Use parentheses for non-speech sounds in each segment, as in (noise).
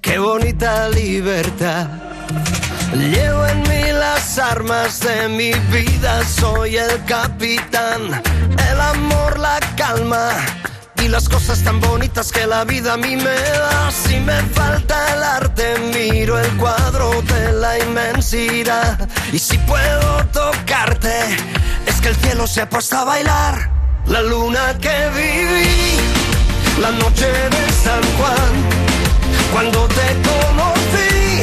Qué bonita libertad. Llevo en mí las armas de mi vida, soy el capitán. El amor, la calma y las cosas tan bonitas que la vida a mí me da. Si me falta el arte, miro el cuadro de la inmensidad. Y si puedo tocarte, es que el cielo se ha puesto a bailar. La luna que viví, la noche de San Juan, cuando te conocí,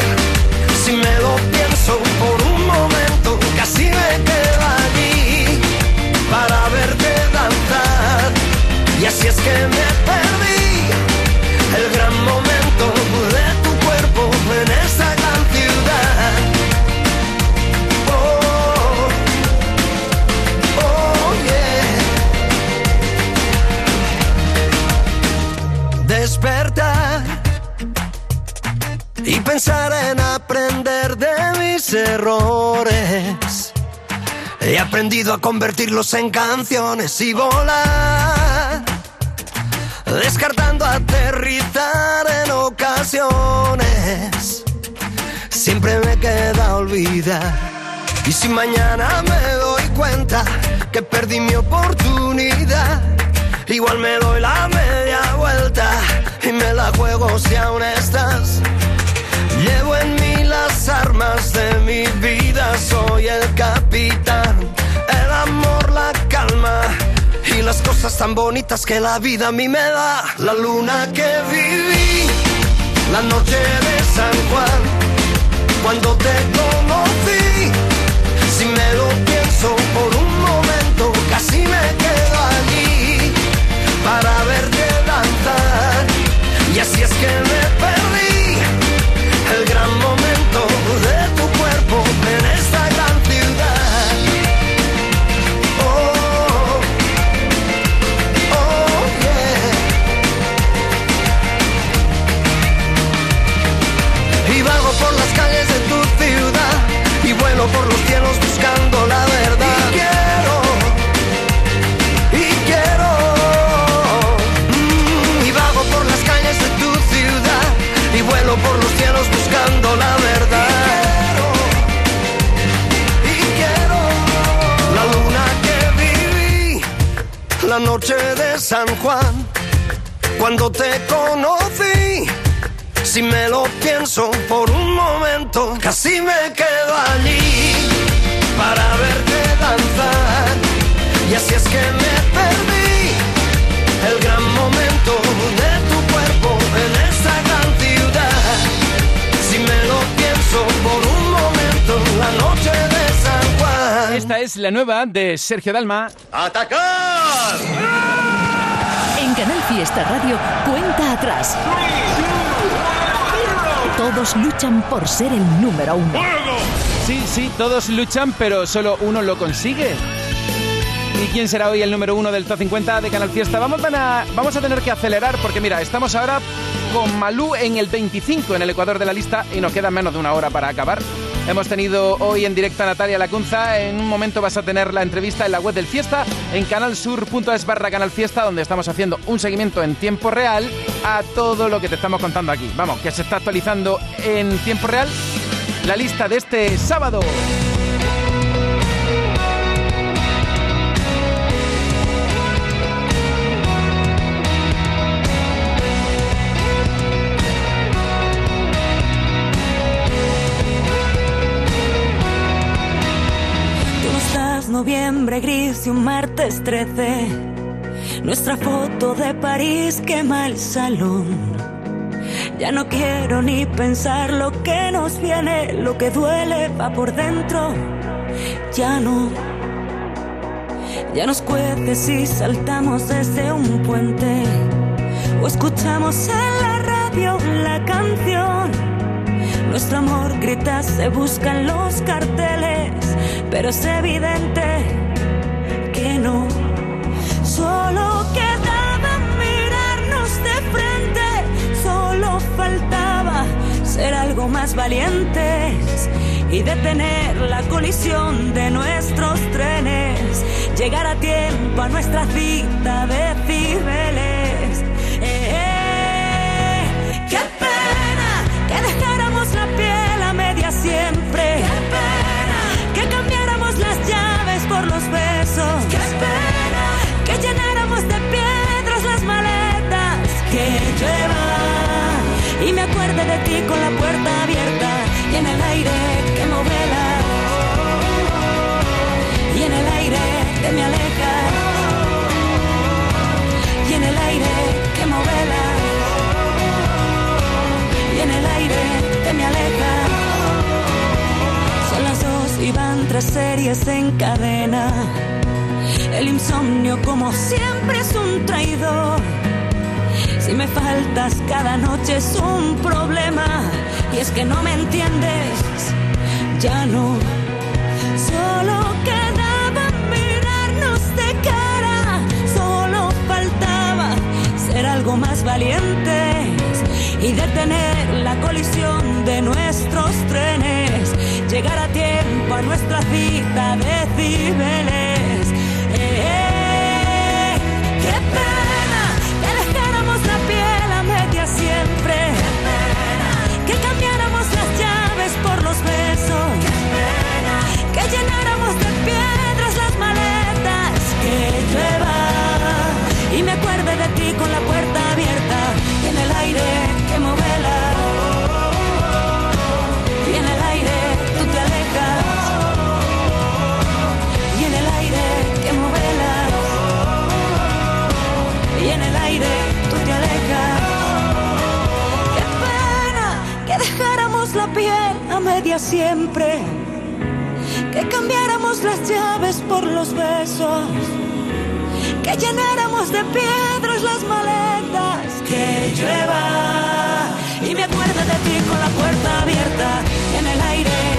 si me lo pienso por un momento, casi me quedo allí para verte danzar. Y así es que me perdí pensar en aprender de mis errores. He aprendido a convertirlos en canciones y volar, descartando aterrizar en ocasiones. Siempre me queda olvidar. Y si mañana me doy cuenta que perdí mi oportunidad, igual me doy la media vuelta y me la juego si aún estás. En mí las armas de mi vida, soy el capitán. El amor, la calma y las cosas tan bonitas que la vida a mí me da. La luna que viví, la noche de San Juan, cuando te conocí. Si me lo nueva de Sergio Dalma. ¡Atacar! En Canal Fiesta Radio, cuenta atrás. Todos luchan por ser el número uno. Sí, sí, todos luchan, pero solo uno lo consigue. ¿Y quién será hoy el número uno del Top 50 de Canal Fiesta? Vamos a, vamos a tener que acelerar porque mira, estamos ahora con Malú en el 25 en el Ecuador de la lista y nos queda menos de una hora para acabar. Hemos tenido hoy en directo a Natalia Lacunza. En un momento vas a tener la entrevista en la web del Fiesta, en canalsur.es barra Canal Fiesta, donde estamos haciendo un seguimiento en tiempo real a todo lo que te estamos contando aquí. Vamos, que se está actualizando en tiempo real la lista de este sábado. Noviembre gris y un martes 13. Nuestra foto de París quema el salón. Ya no quiero ni pensar lo que nos viene, lo que duele va por dentro. Ya no. Ya nos cuece si saltamos desde un puente o escuchamos en la radio la canción. Nuestro amor grita, se buscan los carteles, pero es evidente que no. Solo quedaba mirarnos de frente, solo faltaba ser algo más valientes y detener la colisión de nuestros trenes, llegar a tiempo a nuestra cita de Cibeles. Eh, eh, ¡Qué pena que dejáramos la piel a media siempre! Y me acuerde de ti con la puerta abierta y en el aire que me y en el aire que me aleja. Y en el aire que me y en el aire que me aleja. Son las dos y van tres series en cadena. El insomnio como siempre es un traidor. Si me faltas cada noche es un problema. Y es que no me entiendes, ya no. Solo quedaba mirarnos de cara. Solo faltaba ser algo más valientes y detener la colisión de nuestros trenes. Llegar a tiempo a nuestra cita de cibeles con la puerta abierta y en el aire que movela. Y en el aire tú te alejas. Y en el aire que movela. Y en el aire tú te alejas. Qué pena que dejáramos la piel a media siempre. Que cambiáramos las llaves por los besos que llenáramos de piedras las maletas, que llueva. Y me acuerdo de ti con la puerta abierta en el aire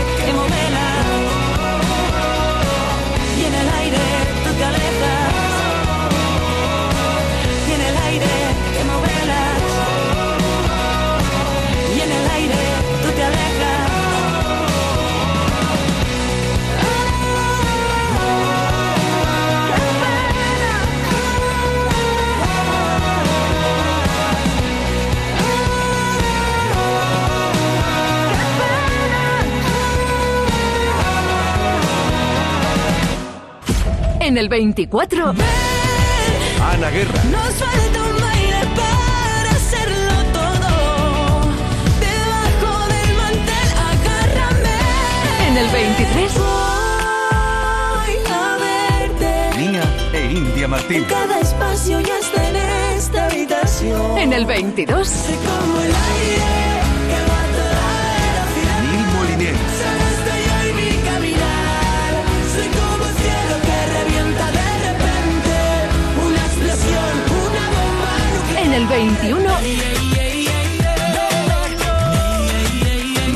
En el 24. Ana Guerra. Nos falta un baile para hacerlo todo. Debajo del mantel, agárrame. En el 23. Voy a verte. Mía e India En Martín. cada espacio y hasta en esta habitación. En el 22. Sé como el aire el 21.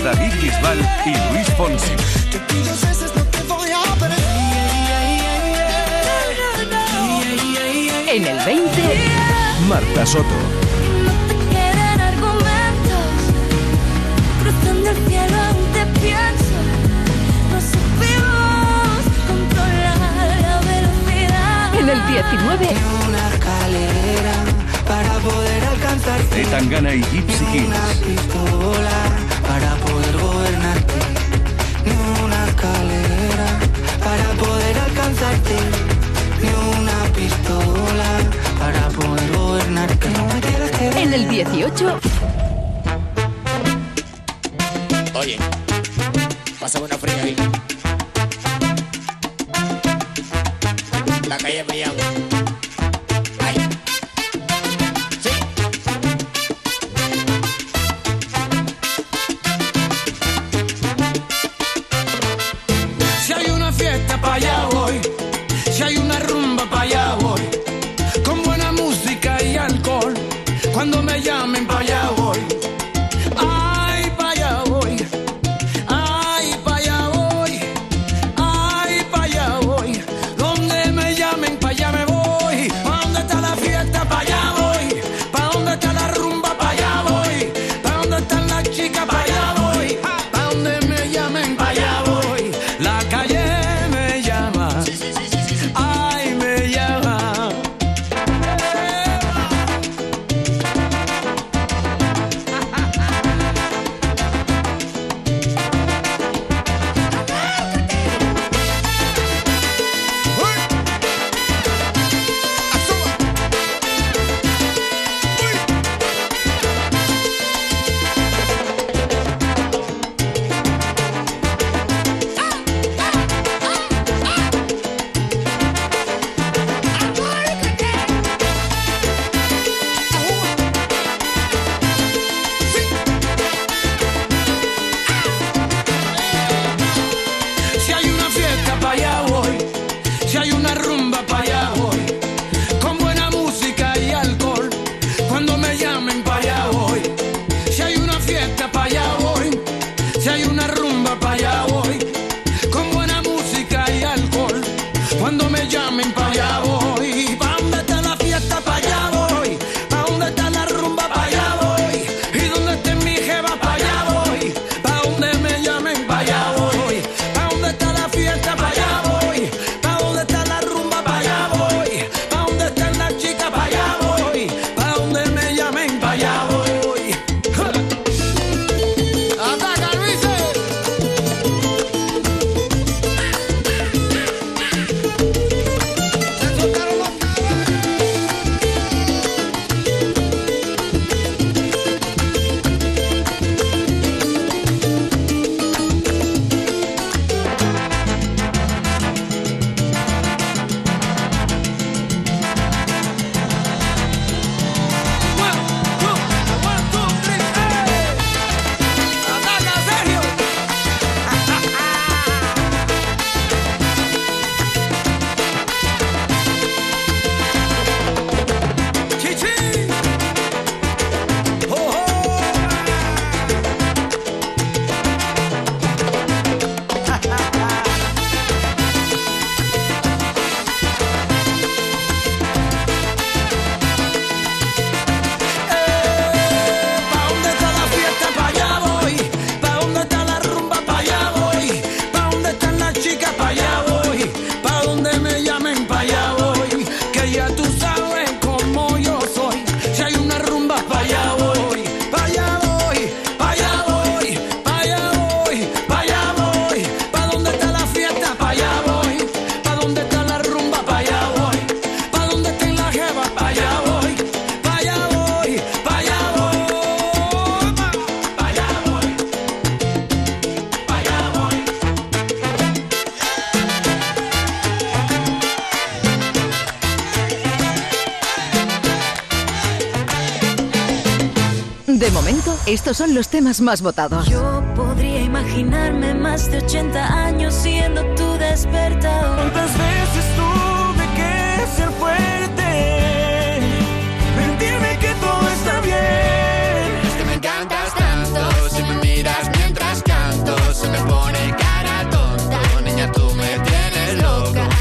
David Bisbal y Luis Fonsi. En el 20. Marta Soto. No te quedan argumentos. Cruzando el cielo aún te pienso. No supimos controlar la velocidad. En el 19. Alcanzarte. Tangana y Gypsy Una Kings. pistola para poder gobernarte. Ni una escalera para poder alcanzarte. Ni una pistola para poder gobernarte. No me quieras que En el 18. Oye, pásame una fría ahí. La calle me llama. Me llamen estos son los temas más votados. Yo podría imaginarme más de 80 años siendo tu despertador. ¿Cuántas veces tuve que ser fuerte?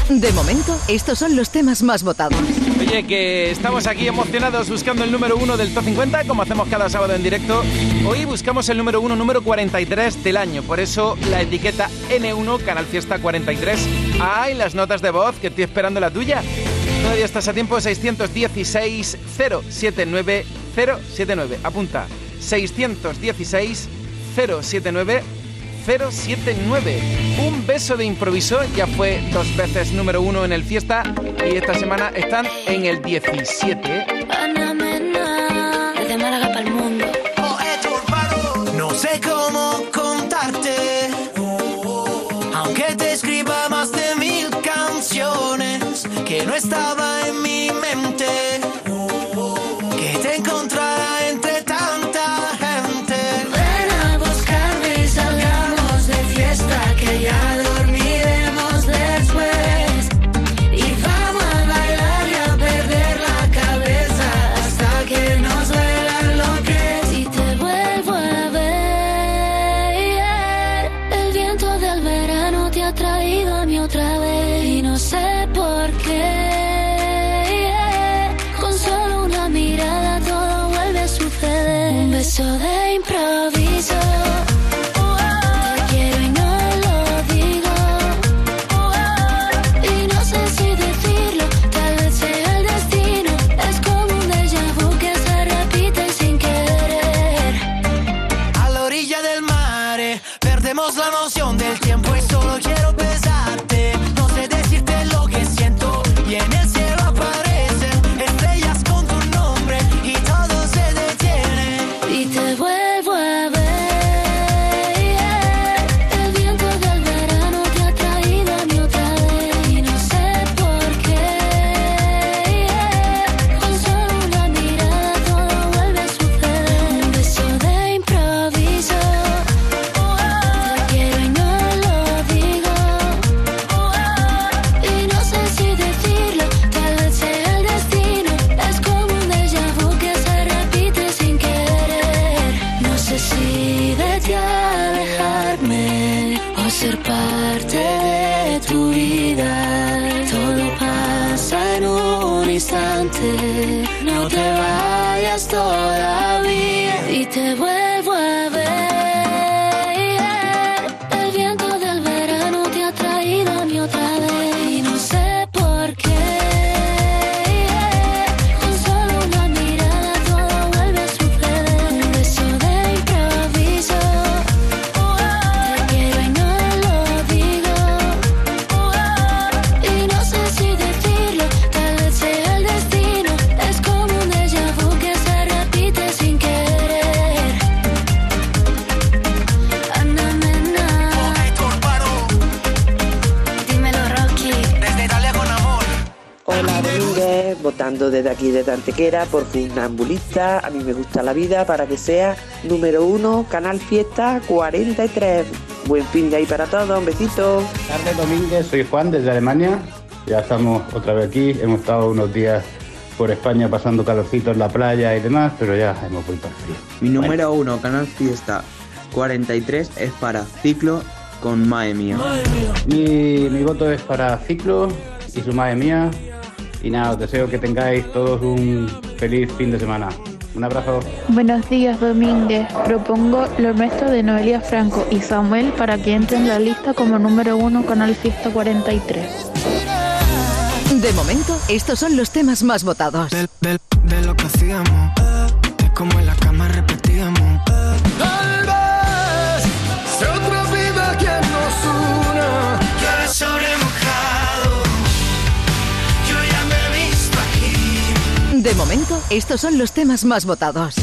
De momento, estos son los temas más votados. Oye, que estamos aquí emocionados buscando el número uno del Top 50, como hacemos cada sábado en directo. Hoy buscamos el número uno, número 43 del año. Por eso la etiqueta N1, Canal Fiesta 43. ¡Ay, las notas de voz! Que estoy esperando la tuya. Todavía estás a tiempo, 616 079 079. Apunta, 616 079 079. Un beso de improviso ya fue dos veces número uno en el fiesta y esta semana están en el 17. Ana Mena, desde Málaga para el mundo. No sé cómo contarte, aunque te escriba más de mil canciones que no estaba en mi Antequera por Funambulista. A mí me gusta la vida para que sea número uno, Canal Fiesta 43. Buen fin de ahí para todos, un besito. Tarde Domínguez, soy Juan desde Alemania. Ya estamos otra vez aquí. Hemos estado unos días por España pasando calorcito en la playa y demás, pero ya hemos vuelto al frío. Mi número uno, Canal Fiesta 43, es para Ciclo con Mae Mía. Mi, mi voto es para Ciclo y su madre mía. Y nada, os deseo que tengáis todos un feliz fin de semana. Un abrazo. Buenos días, Domínguez. Propongo lo nuestro de Noelia Franco y Samuel para que entren en la lista como número uno Canal Fiesta 43. De momento, estos son los temas más votados. De, de- de lo que hacíamos, de cómo en la cama repetíamos. Tal vez sea otra vida quien nos una. Llueve sobre De momento, estos son los temas más votados.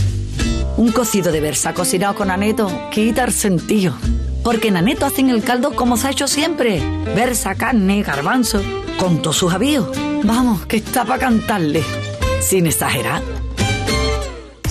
Un cocido de versa cocinado con aneto quita sentido. Porque en aneto hacen el caldo como se ha hecho siempre. Versa, carne, garbanzo, con todos sus avíos. Vamos, que está para cantarle. Sin exagerar.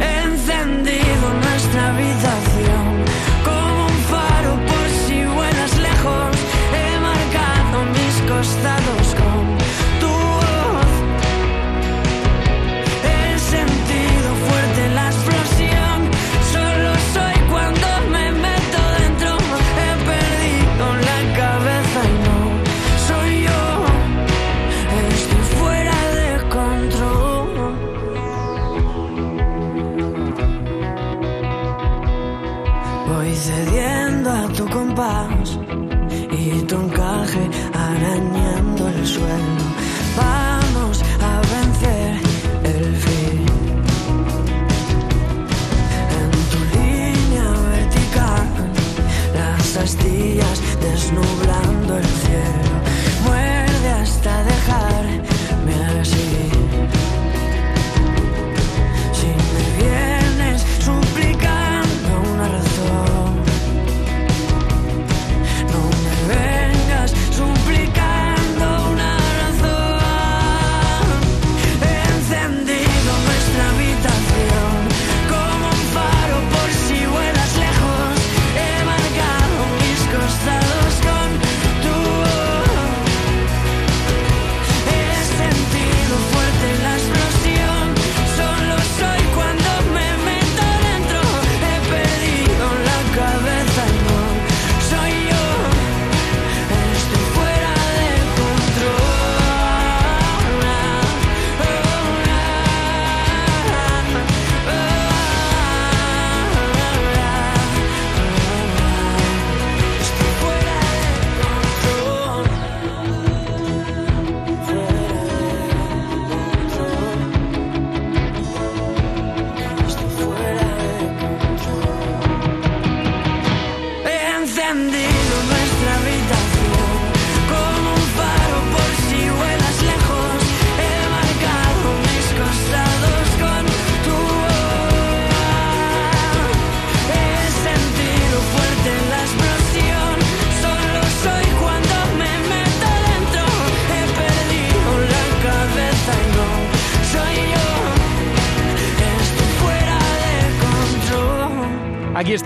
he encendido nuestra habitación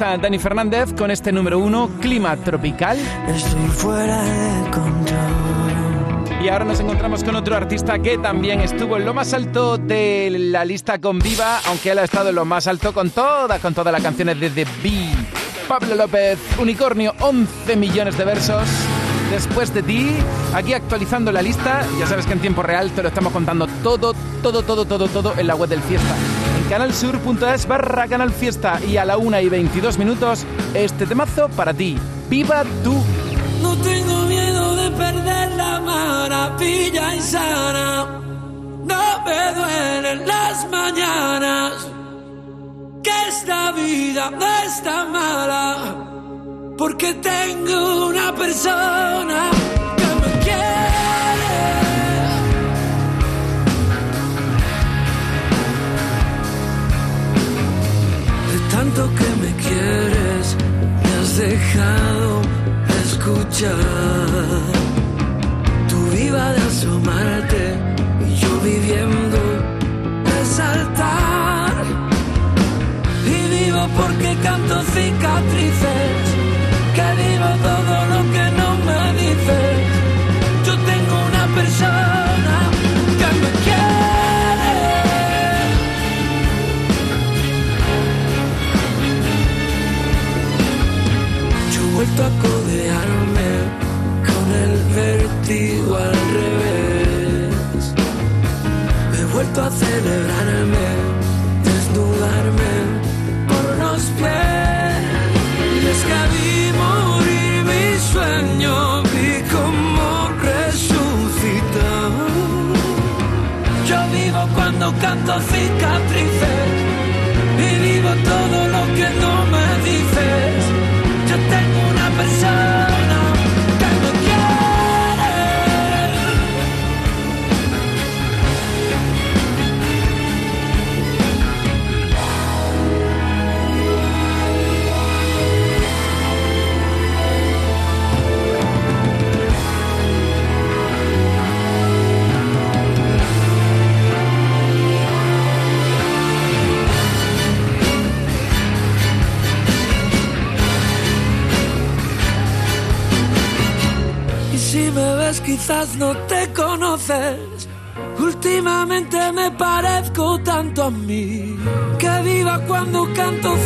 está Dani Fernández con este número uno, Clima Tropical. Estoy fuera de control. Y ahora nos encontramos con otro artista que también estuvo en lo más alto de la lista con Viva, aunque él ha estado en lo más alto con todas, con todas las canciones de The Bee. Pablo López, Unicornio, 11 millones de versos. Después de ti, aquí actualizando la lista, ya sabes que en tiempo real te lo estamos contando todo, todo, todo, todo, todo en la web del Fiesta. Canalsur.es barra canal Fiesta y a la 1 y 22 minutos, este temazo para ti. ¡Viva tú! No tengo miedo de perder la maravilla y sana. No me duelen las mañanas. Que esta vida no está mala. Porque tengo una persona escuchar.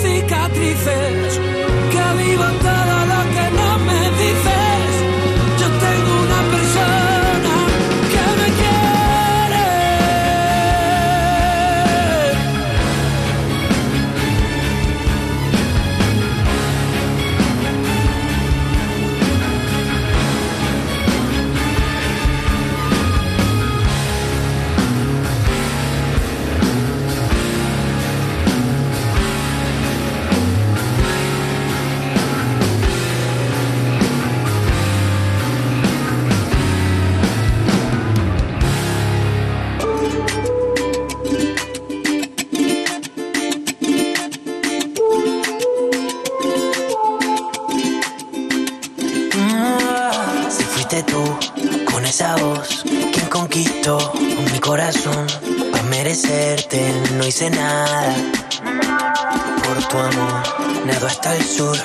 cicatrices que vivan cada nada por tu amor. Nado hasta el sur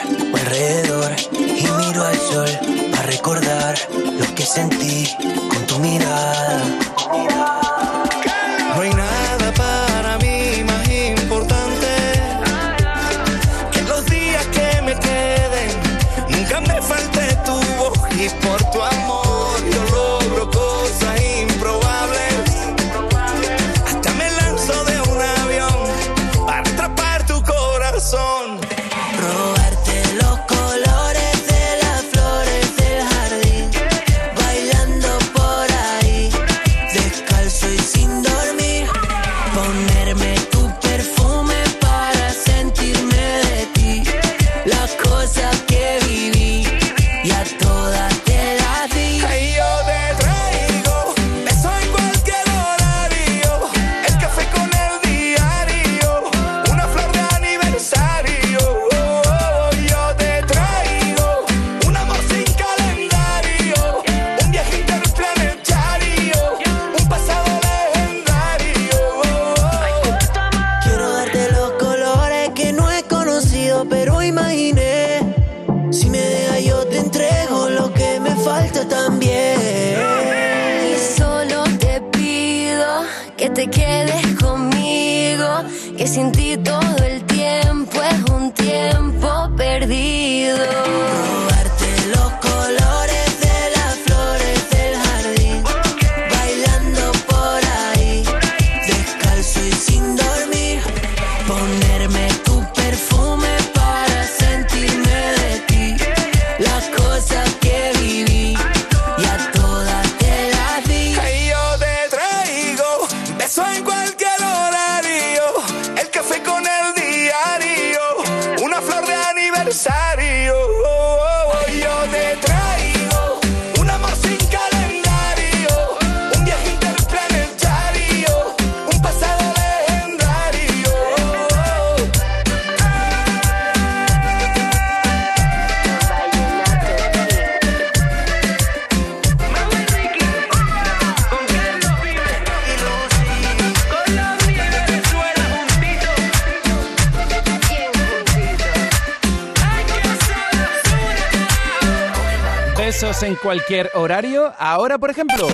horario. Ahora, por ejemplo.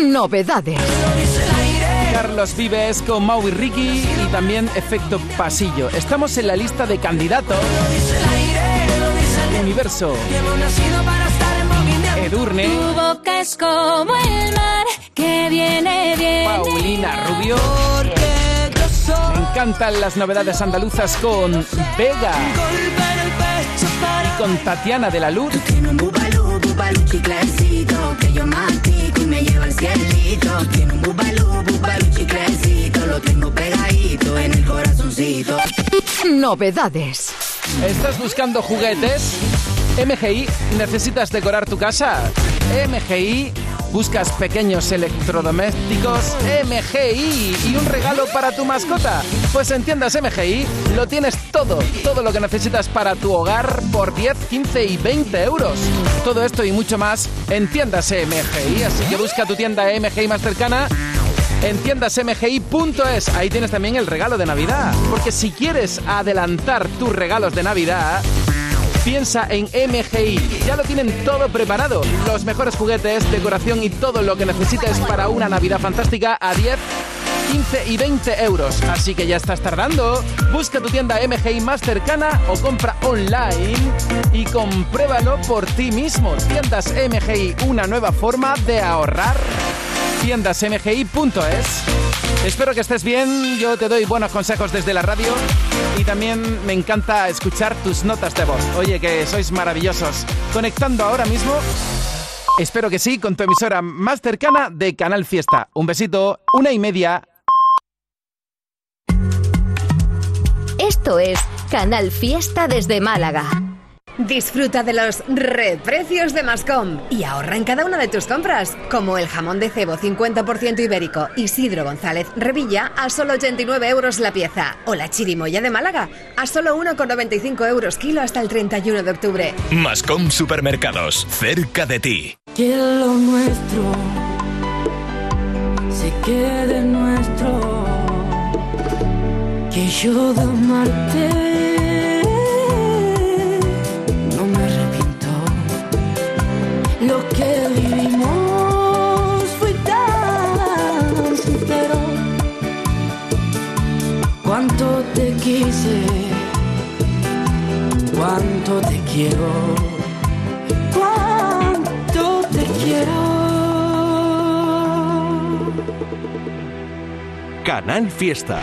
Novedades. Carlos Vives con Mau y Ricky y también Efecto Pasillo. Estamos en la lista de candidatos. Universo. Edurne. Tu boca es como el mar que viene. Paulina Rubio. Me encantan las novedades andaluzas con Vega. Y con Tatiana de la Luz. Que yo mastico y me lleva al cielito Tiene un bubalú, bubalú chiclecito Lo tengo pegadito en el corazoncito Novedades. ¿Estás buscando juguetes? MGI, ¿necesitas decorar tu casa? MGI, ¿buscas pequeños electrodomésticos? MGI, ¿y un regalo para tu mascota? Pues en tiendas MGI lo tienes todo, todo lo que necesitas para tu hogar por 10, 15 y 20 euros. Todo esto y mucho más en tiendas MGI, así que busca tu tienda MGI más cercana en tiendasmgi.es. Ahí tienes también el regalo de Navidad. Porque si quieres adelantar tus regalos de Navidad, piensa en MGI. Ya lo tienen todo preparado. Los mejores juguetes, decoración y todo lo que necesites para una Navidad fantástica a 10. 15 y 20 euros. Así que ya estás tardando. Busca tu tienda MGI más cercana o compra online y compruébalo por ti mismo. Tiendas MGI, una nueva forma de ahorrar tiendasmgi.es. Espero que estés bien, yo te doy buenos consejos desde la radio y también me encanta escuchar tus notas de voz. Oye, que sois maravillosos. Conectando ahora mismo, espero que sí, con tu emisora más cercana de Canal Fiesta. Un besito, una y media. Esto es Canal Fiesta desde Málaga. Disfruta de los reprecios de Mascom y ahorra en cada una de tus compras, como el jamón de cebo 50% ibérico Isidro González Revilla a solo 89 euros la pieza, o la chirimoya de Málaga a solo 1,95 euros kilo hasta el 31 de octubre. Mascom Supermercados, cerca de ti. que lo nuestro se quede nuestro. Que yo de amarte quise, cuánto te quiero. Cuánto te quiero. Canal Fiesta.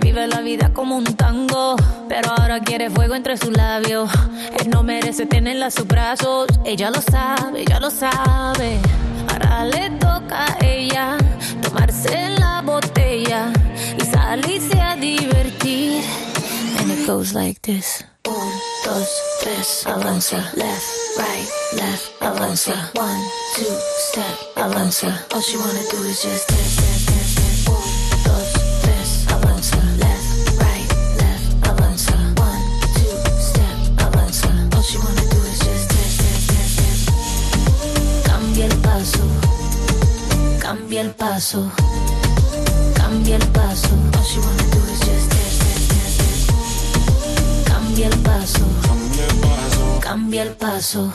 Vive la vida como un tango, pero ahora quiere fuego entre sus labios. Él no merece tenerla a sus brazos, ella lo sabe, ella lo sabe. Ahora le toca a ella tomarse la botella y salirse a divertir. And it goes like this. Un, dos, tres, avanza. Left, right, left, avanza. One, two, step, avanza. All she wanna do is just dance, paso, cambia el paso. All she wanna do is just dance, dance, dance, dance. Cambia el paso, cambia el paso,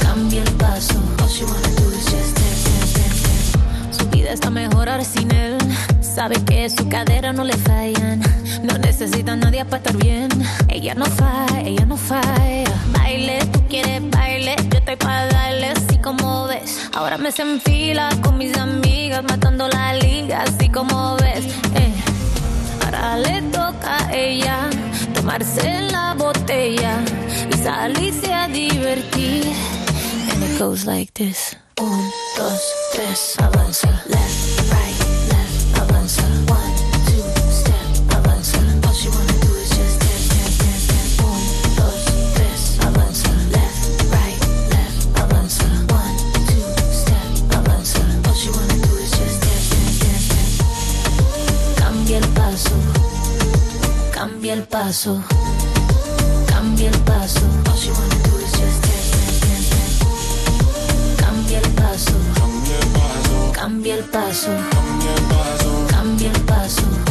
cambia el paso. All she wanna do is just dance, dance, dance, dance. Su vida está mejor ahora sin él. Sabe que su cadera no le fallan. No necesita a nadie para estar bien. Ella no falla, ella no falla. Baile, tú quieres baile. Yo estoy para darle como ves. Ahora me se enfila con mis amigas, matando la liga así como ves. Eh. Ahora le toca a ella tomarse la botella y salirse a divertir. And it goes like this. Un, dos, tres, avanza. Left, paso. Cambia el paso. Dance, dance, dance. Cambia el paso. Cambia el paso. Cambia el paso.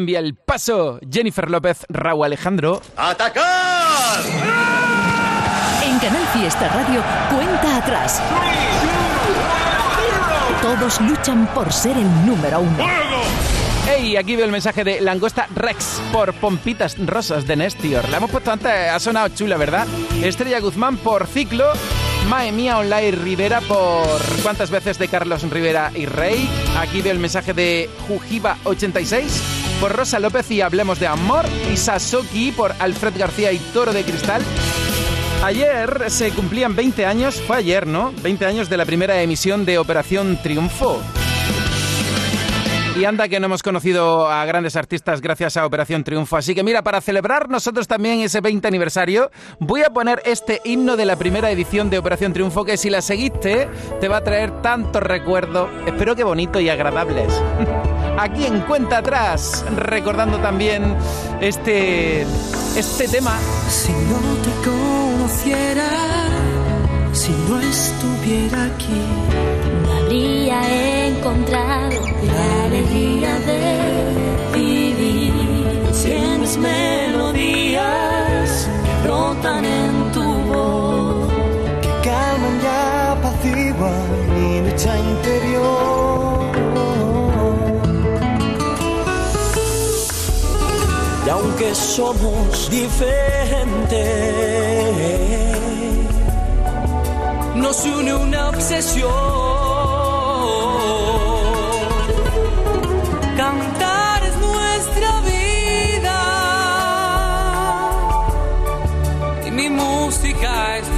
Cambia el paso. Jennifer López, Raúl Alejandro. ¡Atacar! En Canal Fiesta Radio, cuenta atrás. Todos luchan por ser el número uno. Hey, aquí veo el mensaje de Langosta Rex por Pompitas Rosas de Nestior. La hemos puesto antes, ha sonado chula, ¿verdad? Estrella Guzmán por Ciclo. Mae Mía Online Rivera por ¿Cuántas veces de Carlos Rivera y Rey? Aquí veo el mensaje de Jujiba86 por Rosa López y Hablemos de Amor. Y Sasoki por Alfred García y Toro de Cristal. Ayer se cumplían 20 años, fue ayer, ¿no? 20 años de la primera emisión de Operación Triunfo. Y anda que no hemos conocido a grandes artistas gracias a Operación Triunfo. Así que mira, para celebrar nosotros también ese 20 aniversario, voy a poner este himno de la primera edición de Operación Triunfo que si la seguiste te va a traer tantos recuerdos, espero que bonitos y agradables. (laughs) Aquí en Cuenta Atrás, recordando también este, este tema. Si no te conociera, si no estuviera aquí, No habría encontrado la alegría de vivir. si en mis melodías que brotan en tu voz, que calman y apaciguan mi lucha interior. Somos diferentes, nos une una obsesión. Cantar es nuestra vida y mi música es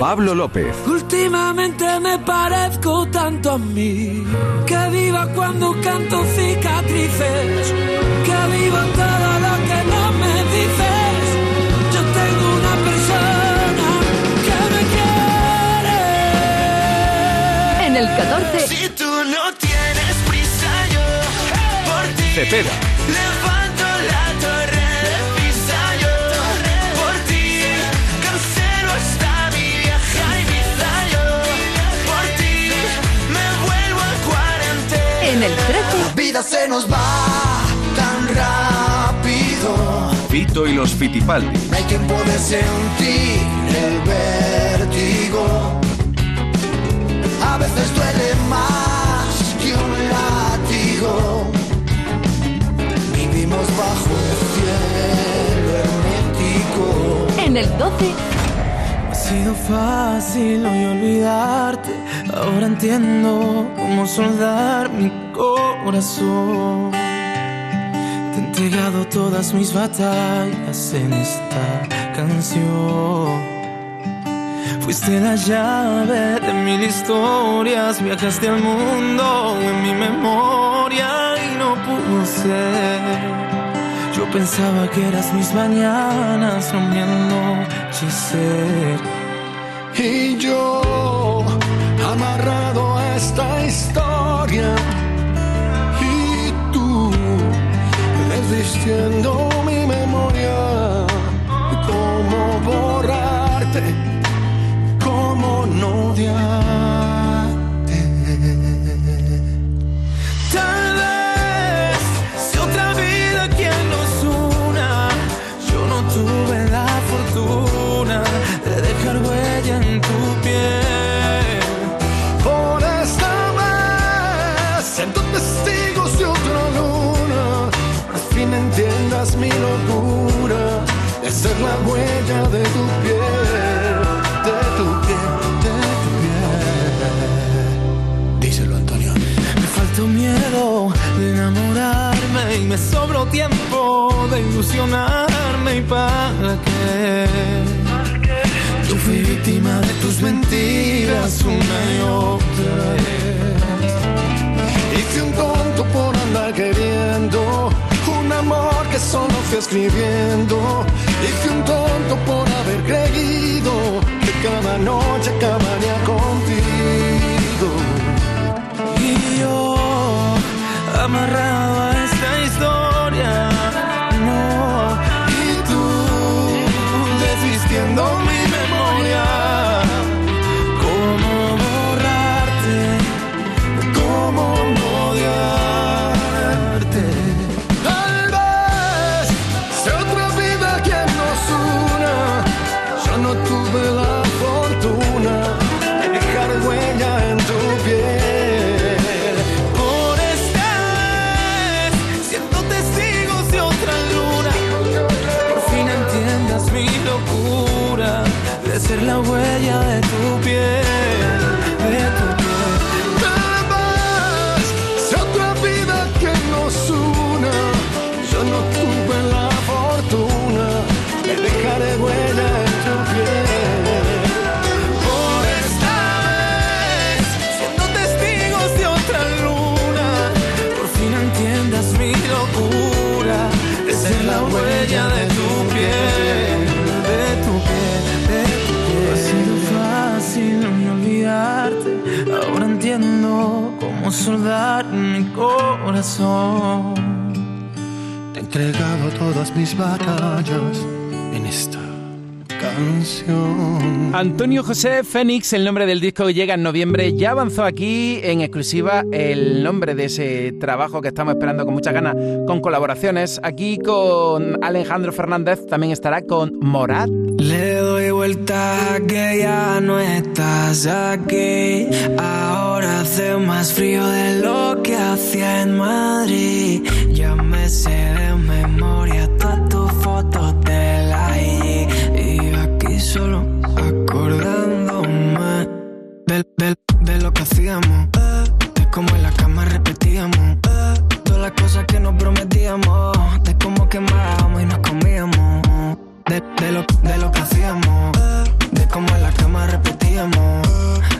Pablo López. Últimamente me parezco tanto a mí que viva cuando canto cicatrices, que viva todo lo que no me dices. Yo tengo una persona que me quiere. En el 14. Si tú no tienes prisa, yo por ti Cepeda. Vida se nos va tan rápido. Fito y los Fitipaldi. No hay quien puede sentir el vértigo. A veces duele más que un látigo. Vivimos bajo el cielo hermético. En el 12. Sido fácil hoy olvidarte. Ahora entiendo cómo soldar mi corazón. Te he entregado todas mis batallas en esta canción. Fuiste la llave de mil historias, viajaste al mundo en mi memoria y no pudo ser. Yo pensaba que eras mis mañanas, no mi anochecer. Y yo, amarrado a esta historia, y tú, desvistiendo mi memoria, cómo borrarte, cómo no odiarte. De ser la huella de tu piel, de tu piel, de tu piel. Díselo, Antonio. Me faltó miedo de enamorarme y me sobró tiempo de ilusionarme y para qué. Yo fui víctima de tus mentiras una y otra vez. Hice un tonto por andar queriendo un amor que solo fui escribiendo. Y yo, te he entregado todas mis batallas canción. Antonio José Fénix, el nombre del disco que llega en noviembre, ya avanzó aquí en exclusiva el nombre de ese trabajo que estamos esperando con muchas ganas, con colaboraciones. Aquí con Alejandro Fernández también estará con Morat. Le doy vuelta que ya no estás aquí. Ahora hace más frío de lo que hacía en Madrid. Ya me sé de memoria nos prometíamos. De cómo quemábamos y nos comíamos. De, de lo, de lo que hacíamos. De cómo en la cama repetíamos.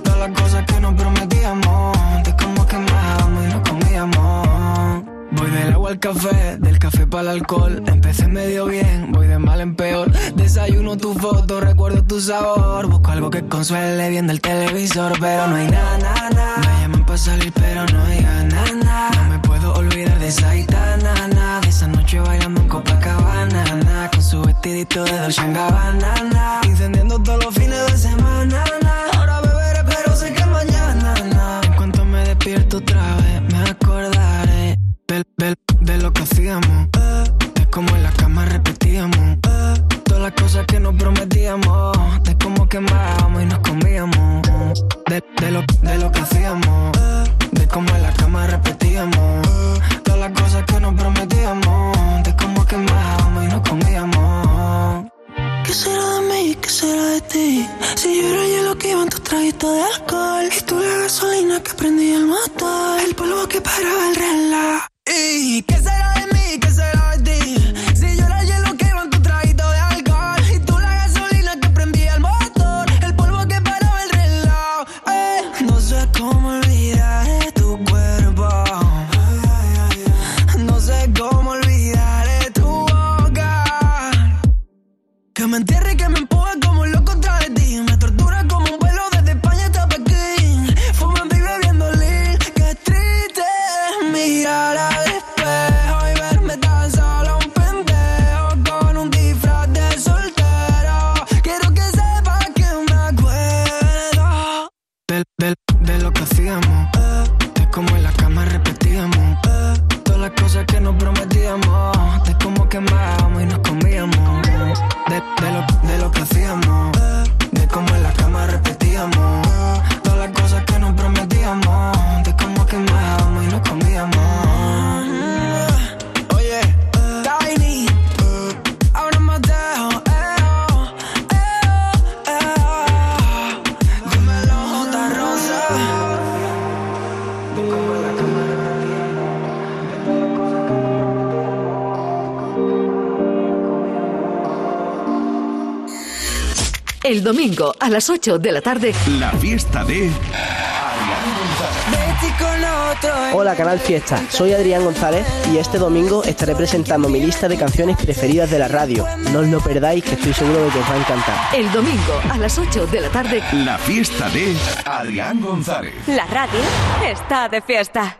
Todas las cosas que nos prometíamos. De cómo quemábamos y nos comíamos. Voy del agua al café, del café para el alcohol. Empecé medio bien, voy de mal en peor. Desayuno tu foto, recuerdo tu sabor. Busco algo que consuele viendo el televisor, pero no hay nada, nada. Me llaman para salir, pero no hay nada, olvidar de esa gitana. De esa noche bailando en Copacabana, nada. Con su vestidito de Dolce Gabbana, nada. Incendiando todos los fines de semana, nada. Ahora beberé, pero sé que mañana, nada. En cuanto me despierto otra vez, me acordaré del, del- de lo que hacíamos. De cómo en la cama repetíamos. Todas las cosas que nos prometíamos. De cómo quemábamos y nos comíamos. De, de lo, de lo que hacíamos. De cómo en la cama repetíamos. Todas las cosas que nos prometíamos. De cómo quemábamos y nos comíamos. ¿Qué será de mí? ¿Qué será de ti? Si yo era hielo que iba en tus traguitos de alcohol Y tú la gasolina que prendía el motor El polvo que paraba el reloj ¿Y qué será de mí? ¿Qué será de ti? Si yo era hielo que iba en tus traguitos de alcohol Y tú la gasolina que prendía el motor El polvo que paraba el reloj Eh, No sé cómo olvidar me entierre domingo a las 8 de la tarde. La fiesta de Hola Canal Fiesta, soy Adrián González y este domingo estaré presentando mi lista de canciones preferidas de la radio. No os lo perdáis que estoy seguro de que os va a encantar. El domingo a las 8 de la tarde. La fiesta de Adrián González. La radio está de fiesta.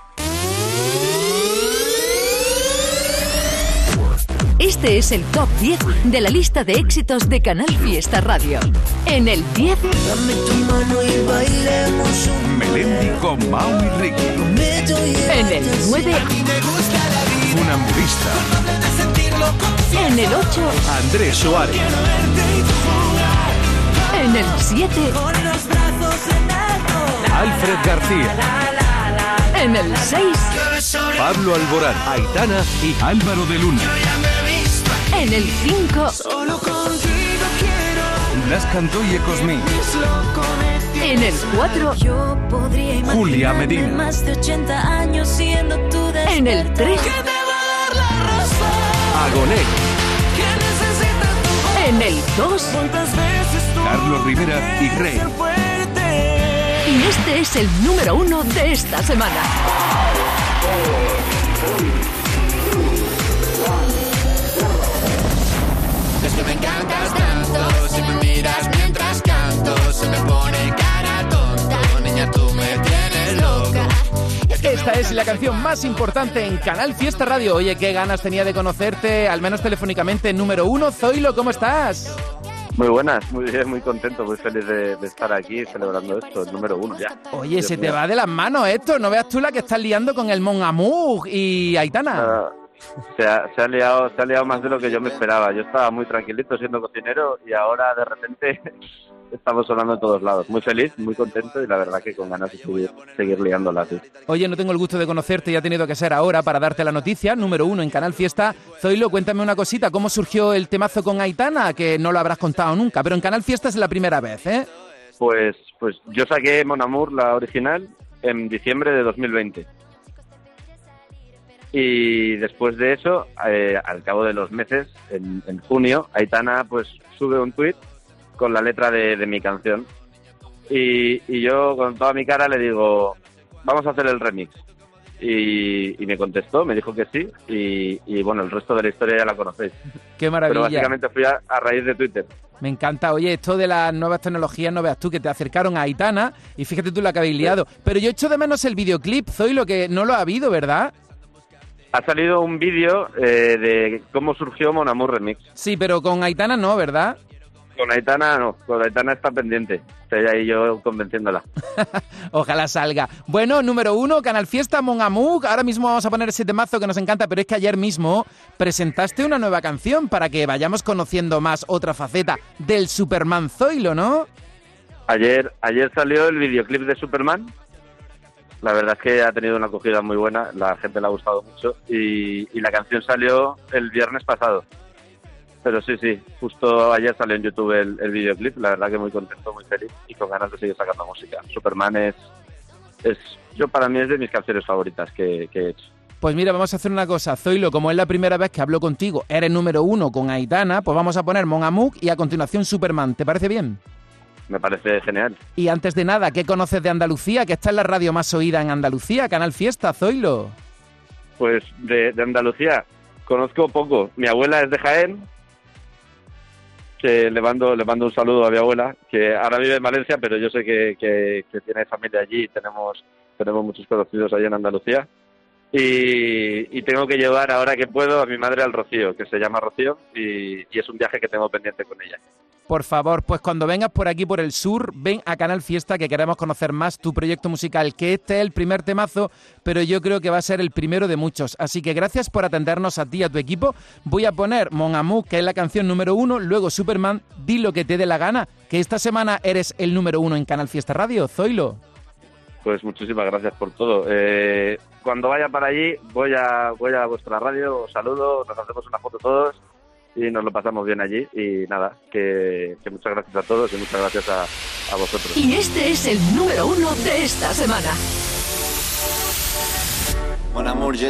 Este es el top 10 de la lista de éxitos de Canal Fiesta Radio. En el 10, Dame tu mano y bailemos un Melendi con Mau y Ricky. En el 9, Funambulista. en el 8, Andrés Suárez. en el 7, Alfred García. en el 6, Pablo Alborán. Aitana y Álvaro de Luna. En el 5, Solo contigo quiero Las Cantoye Cosmín. en el 4, Yo podría Julia Medina. más de 80 años siendo tú en el 3, Agoné. en el 2 Carlos Rivera y Rey. y este es el número 1 de esta semana. Me encantas tanto, si me miras mientras canto, se me pone cara tonta. Niña, tú me tienes loca. Esta es la canción más importante en Canal Fiesta Radio. Oye, qué ganas tenía de conocerte, al menos telefónicamente. Número uno, Zoilo, ¿cómo estás? Muy buenas, muy bien, muy contento, muy feliz de, de estar aquí celebrando esto, el número uno ya. Oye, Dios se te va de las manos esto. No veas tú la que estás liando con el Mon Amour y Aitana. Ah, se, ha, se, ha liado, se ha liado más de lo que yo me esperaba. Yo estaba muy tranquilito siendo cocinero y ahora de repente (laughs) estamos sonando en todos lados. Muy feliz, muy contento y la verdad que con ganas de seguir, seguir liándola. sí. Oye, no tengo el gusto de conocerte y ha tenido que ser ahora para darte la noticia. Número uno en Canal Fiesta. Zoilo, cuéntame una cosita. ¿Cómo surgió el temazo con Aitana? Que no lo habrás contado nunca, pero en Canal Fiesta es la primera vez, ¿eh? Pues, pues yo saqué Mon Amour, la original, en diciembre de 2020. Y después de eso, eh, al cabo de los meses, en, en junio, Aitana pues sube un tuit con la letra de, de mi canción. Y, y yo con toda mi cara le digo, vamos a hacer el remix. Y, y me contestó, me dijo que sí. Y, y bueno, el resto de la historia ya la conocéis. (laughs) Qué maravilla. Pero básicamente fui a, a raíz de Twitter. Me encanta. Oye, esto de las nuevas tecnologías, no veas tú, que te acercaron a Aitana y fíjate tú la que habéis liado. Pero yo echo de menos el videoclip, Zoilo, que no lo ha habido, ¿verdad? Ha salido un vídeo eh, de cómo surgió Mon Amour Remix. Sí, pero con Aitana no, ¿verdad? Con Aitana no, con Aitana está pendiente. Estoy ahí yo convenciéndola. (laughs) Ojalá salga. Bueno, número uno, Canal Fiesta Mon Amour. Ahora mismo vamos a poner ese temazo que nos encanta, pero es que ayer mismo presentaste una nueva canción para que vayamos conociendo más otra faceta del Superman Zoilo, ¿no? Ayer, ayer salió el videoclip de Superman. La verdad es que ha tenido una acogida muy buena, la gente le ha gustado mucho y, y la canción salió el viernes pasado. Pero sí, sí, justo ayer salió en YouTube el, videoclip, la verdad que muy contento, muy feliz y con ganas de seguir sacando música. Superman es, es yo para mí es de mis canciones favoritas que, que he hecho. Pues mira, vamos a hacer una cosa. Zoilo, como es la primera vez que hablo contigo, eres número uno con Aitana, pues vamos a poner Mon Amour y a continuación Superman. ¿Te parece bien? Me parece genial. Y antes de nada, ¿qué conoces de Andalucía? Que esta es la radio más oída en Andalucía, Canal Fiesta, Zoilo. Pues de, de Andalucía conozco poco. Mi abuela es de Jaén, que le mando, le mando un saludo a mi abuela, que ahora vive en Valencia, pero yo sé que, que- que tiene familia allí y tenemos, tenemos muchos conocidos allí en Andalucía. Y, y tengo que llevar ahora que puedo a mi madre al Rocío, que se llama Rocío, y, y es un viaje que tengo pendiente con ella. Por favor, pues cuando vengas por aquí, por el sur, ven a Canal Fiesta, que queremos conocer más tu proyecto musical, que este es el primer temazo, pero yo creo que va a ser el primero de muchos. Así que gracias por atendernos a ti y a tu equipo. Voy a poner Mon Amour, que es la canción número uno, luego Superman, di lo que te dé la gana, que esta semana eres el número uno en Canal Fiesta Radio, Zoilo. Pues muchísimas gracias por todo. Eh, cuando vaya para allí, voy a, voy a vuestra radio, os saludo, nos hacemos una foto todos y nos lo pasamos bien allí. Y nada, que, que muchas gracias a todos y muchas gracias a, a vosotros. Y este es el número uno de esta semana. Mon amour, je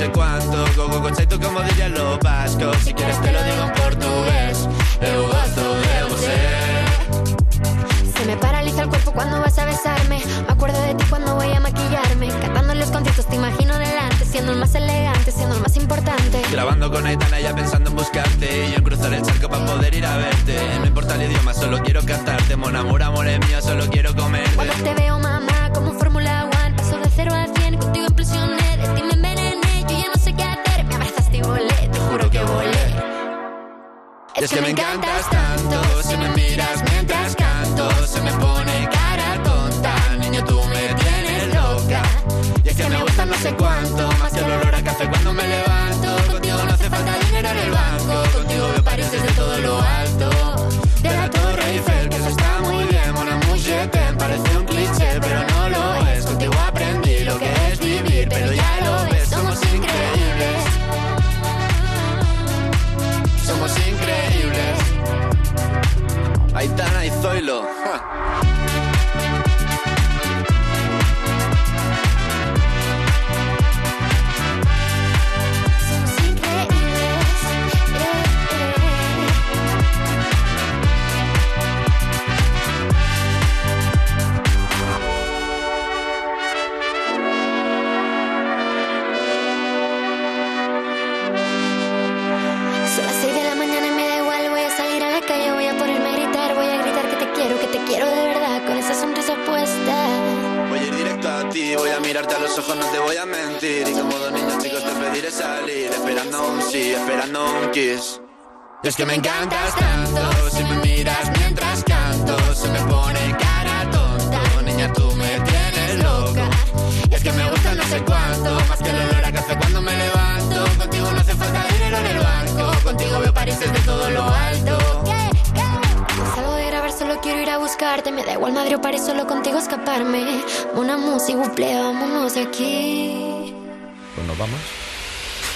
sé cuánto. Gogo concepto como dirían los vascos. Si quieres te lo digo en portugués. Eu gosto de você. Se me paraliza el cuerpo cuando vas a besarme. Me acuerdo de ti cuando voy a maquillarme. Cantando los conciertos te imagino delante. Siendo el más elegante, siendo el más importante. Grabando con Aitana ya pensando en buscarte. Y yo en cruzar el charco para poder ir a verte. No importa el idioma, solo quiero cantarte. Mon amor, amor es mío, solo quiero comer. Cuando te veo, mamá, como Fórmula One. Paso de cero a cien, contigo impresioné. Y es que me encantas tanto, si me miras mientras canto, se me pone cara tonta, niño tú me tienes loca. Y es que me gusta no sé cuánto, más que el olor a café cuando me levanto. Contigo no hace falta dinero en el banco, contigo me pareces de todo lo alto. Aitana y Zoilo. ja. Sí, esperando un kiss. Es que me encantas tanto, si me miras mientras canto, se me pone cara tonta. Niña, tú me tienes loca. Y es que me gusta no sé cuánto, más que el olor a café cuando me levanto. Contigo no hace falta dinero en el banco, contigo veo París desde todo lo alto. Salgo de grabar, solo quiero ir a buscarte, me da igual Madrid o París, solo contigo escaparme. Una música, buple, vámonos de aquí. Pues nos vamos.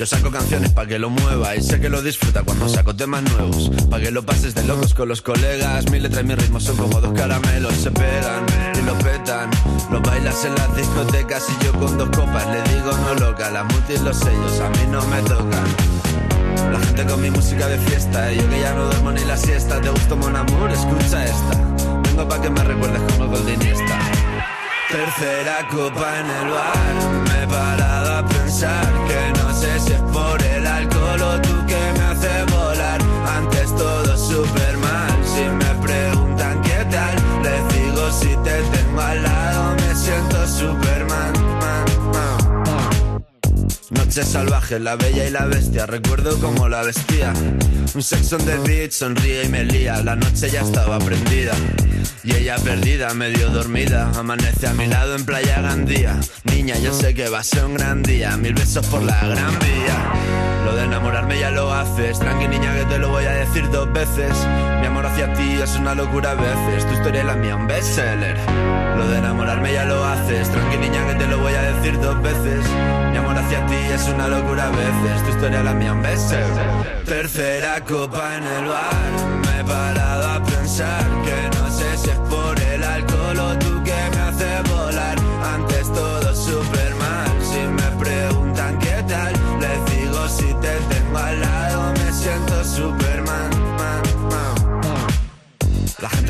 Yo saco canciones pa' que lo mueva y sé que lo disfruta cuando saco temas nuevos. Pa' que lo pases de locos con los colegas. Mi letra y mi ritmo son como dos caramelos, se pegan y lo petan. Lo bailas en las discotecas y yo con dos copas le digo no loca. Las multi y los sellos a mí no me tocan. La gente con mi música de fiesta y yo que ya no duermo ni la siesta. ¿Te gustó Mon Amour? Escucha esta. Vengo pa' que me recuerdes como Goldiniesta. Tercera copa en el bar, me he parado a pensar que no si es por el alcohol Noche salvaje, la bella y la bestia, recuerdo como la vestía. Un sexo on the beach, sonríe y me lía, la noche ya estaba prendida. Y ella perdida, medio dormida, amanece a mi lado en Playa Gandía. Niña, yo sé que va a ser un gran día, mil besos por la gran vía. Lo de enamorarme ya lo haces, tranqui niña que te lo voy a decir dos veces. Mi amor hacia ti es una locura a veces, tu historia y la mía un bestseller. Lo de enamorarme ya lo haces, tranqui niña que te lo voy a decir dos veces. Mi amor hacia ti es una locura a veces, tu historia y la mía un bestseller. Tercera copa en el bar, me he parado a pensar que no sé si es por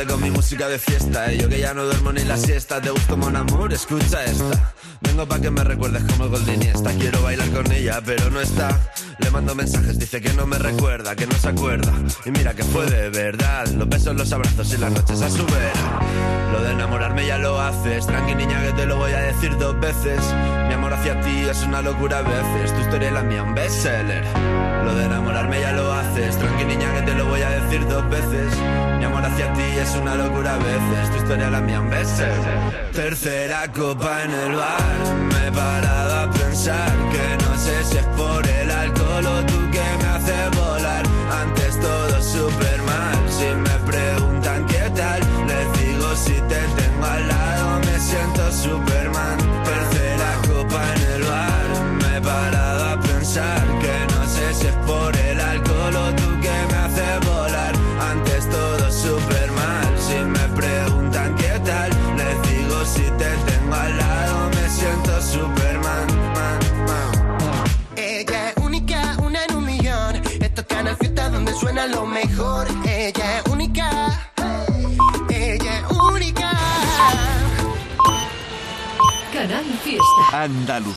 Con mi música de fiesta, y yo que ya no duermo ni la siesta. ¿Te gusto Mon Amour? Escucha esta. Vengo pa' que me recuerdes como Goldiniesta. Quiero bailar con ella, pero no está. Le mando mensajes, dice que no me recuerda, que no se acuerda. Y mira que fue de verdad. Los besos, los abrazos y las noches a su vera. Lo de enamorarme ya lo haces. Tranqui niña que te lo voy a decir dos veces. Mi amor hacia ti es una locura a veces. Tu historia y la mía un bestseller. Lo de enamorarme ya lo haces. Tranqui niña que te lo voy a decir dos veces. Mi amor hacia ti es una locura a veces. Tu historia y la mía un bestseller. Tercera copa en el bar. Me he parado a pensar que no sé si es por el Superman, perder la copa en el bar. Me he parado a pensar que no sé si es por el alcohol o tú que me haces volar. Antes todo super mal, si me preguntan qué tal, les digo si te tengo al lado, me siento Superman. Man, man. Ella es única, una en un millón. Estos canales fiestas donde suena lo mejor. Ella es única Canal Fiesta. Andalucía.